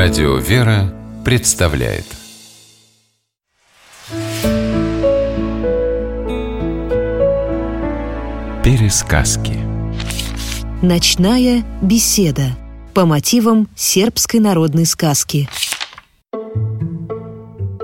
Радио «Вера» представляет. Пересказки. Ночная беседа по мотивам сербской народной сказки.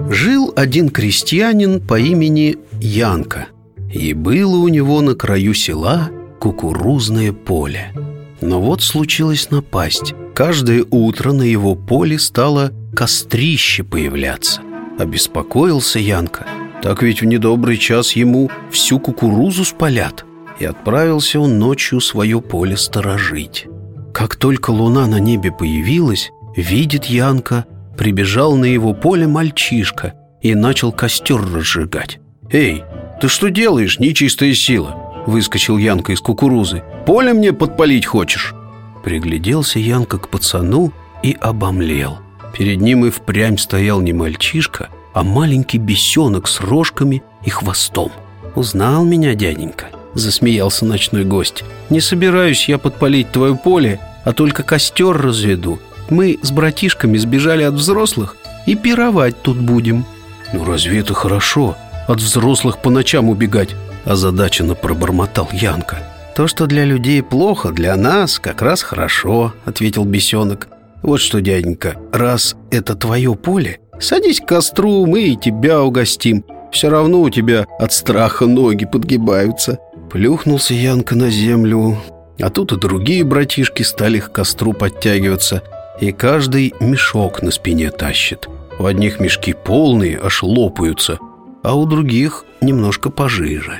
Жил один крестьянин по имени Янка И было у него на краю села кукурузное поле. Но вот случилась напасть Каждое утро на его поле стало кострище появляться. Обеспокоился Янка. Так ведь в недобрый час ему всю кукурузу спалят. И отправился он ночью свое поле сторожить. Как только луна на небе появилась Видит Янка, прибежал на его поле мальчишка И начал костер разжигать. «Эй, ты что делаешь, нечистая сила?» Выскочил Янка из кукурузы. «Поле мне подпалить хочешь?» Пригляделся Янка к пацану и обомлел. Перед ним и впрямь стоял не мальчишка, а маленький бесенок с рожками и хвостом. «Узнал меня, дяденька?» – засмеялся ночной гость. «Не собираюсь я подпалить твое поле, а только костер разведу. Мы с братишками сбежали от взрослых и пировать тут будем». «Ну разве это хорошо? От взрослых по ночам убегать?» – озадаченно пробормотал Янка. «То, что для людей плохо, для нас как раз хорошо», — ответил бесенок. «Вот что, дяденька, раз это твое поле, садись к костру, мы и тебя угостим. Все равно у тебя от страха ноги подгибаются». Плюхнулся Янка на землю, а тут и другие братишки стали к костру подтягиваться, и каждый мешок на спине тащит. У одних мешки полные, аж лопаются, а у других немножко пожиже.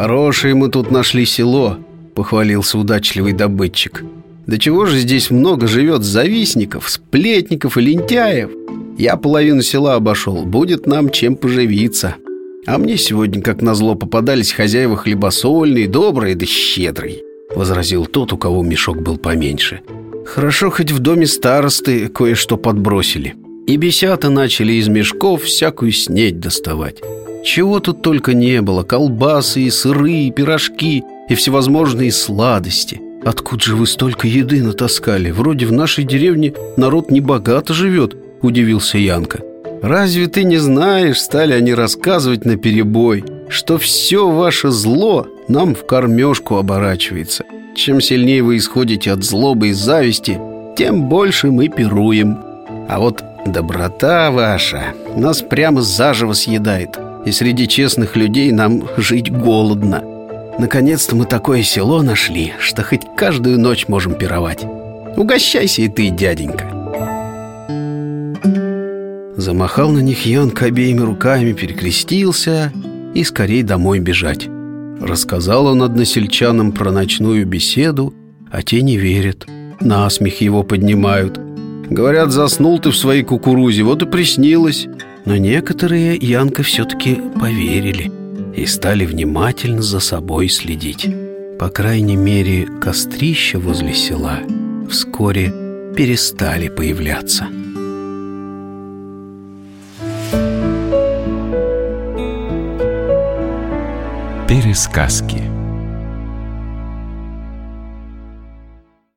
«Хорошее мы тут нашли село», — похвалился удачливый добытчик. «Да чего же здесь много живет завистников, сплетников и лентяев? Я половину села обошел, будет нам чем поживиться. А мне сегодня, как назло, попадались хозяева хлебосольные, добрые да щедрые», — возразил тот, у кого мешок был поменьше. «Хорошо, хоть в доме старосты кое-что подбросили. И бесята начали из мешков всякую снедь доставать». Чего тут только не было. Колбасы, и сыры, и пирожки И всевозможные сладости. Откуда же вы столько еды натаскали? Вроде в нашей деревне народ небогато живет Удивился Янка. Разве ты не знаешь, стали они рассказывать на перебой, Что все ваше зло нам в кормежку оборачивается. Чем сильнее вы исходите от злобы и зависти Тем больше мы пируем. А вот доброта ваша нас прямо заживо съедает и среди честных людей нам жить голодно. Наконец-то мы такое село нашли, что хоть каждую ночь можем пировать. Угощайся и ты, дяденька. Замахал на них Янка обеими руками, перекрестился и скорей домой бежать. Рассказал он односельчанам про ночную беседу, а те не верят. Насмех его поднимают. Говорят, заснул ты в своей кукурузе, вот и приснилось. Но некоторые Янка все-таки поверили и стали внимательно за собой следить. По крайней мере, кострища возле села вскоре перестали появляться. Пересказки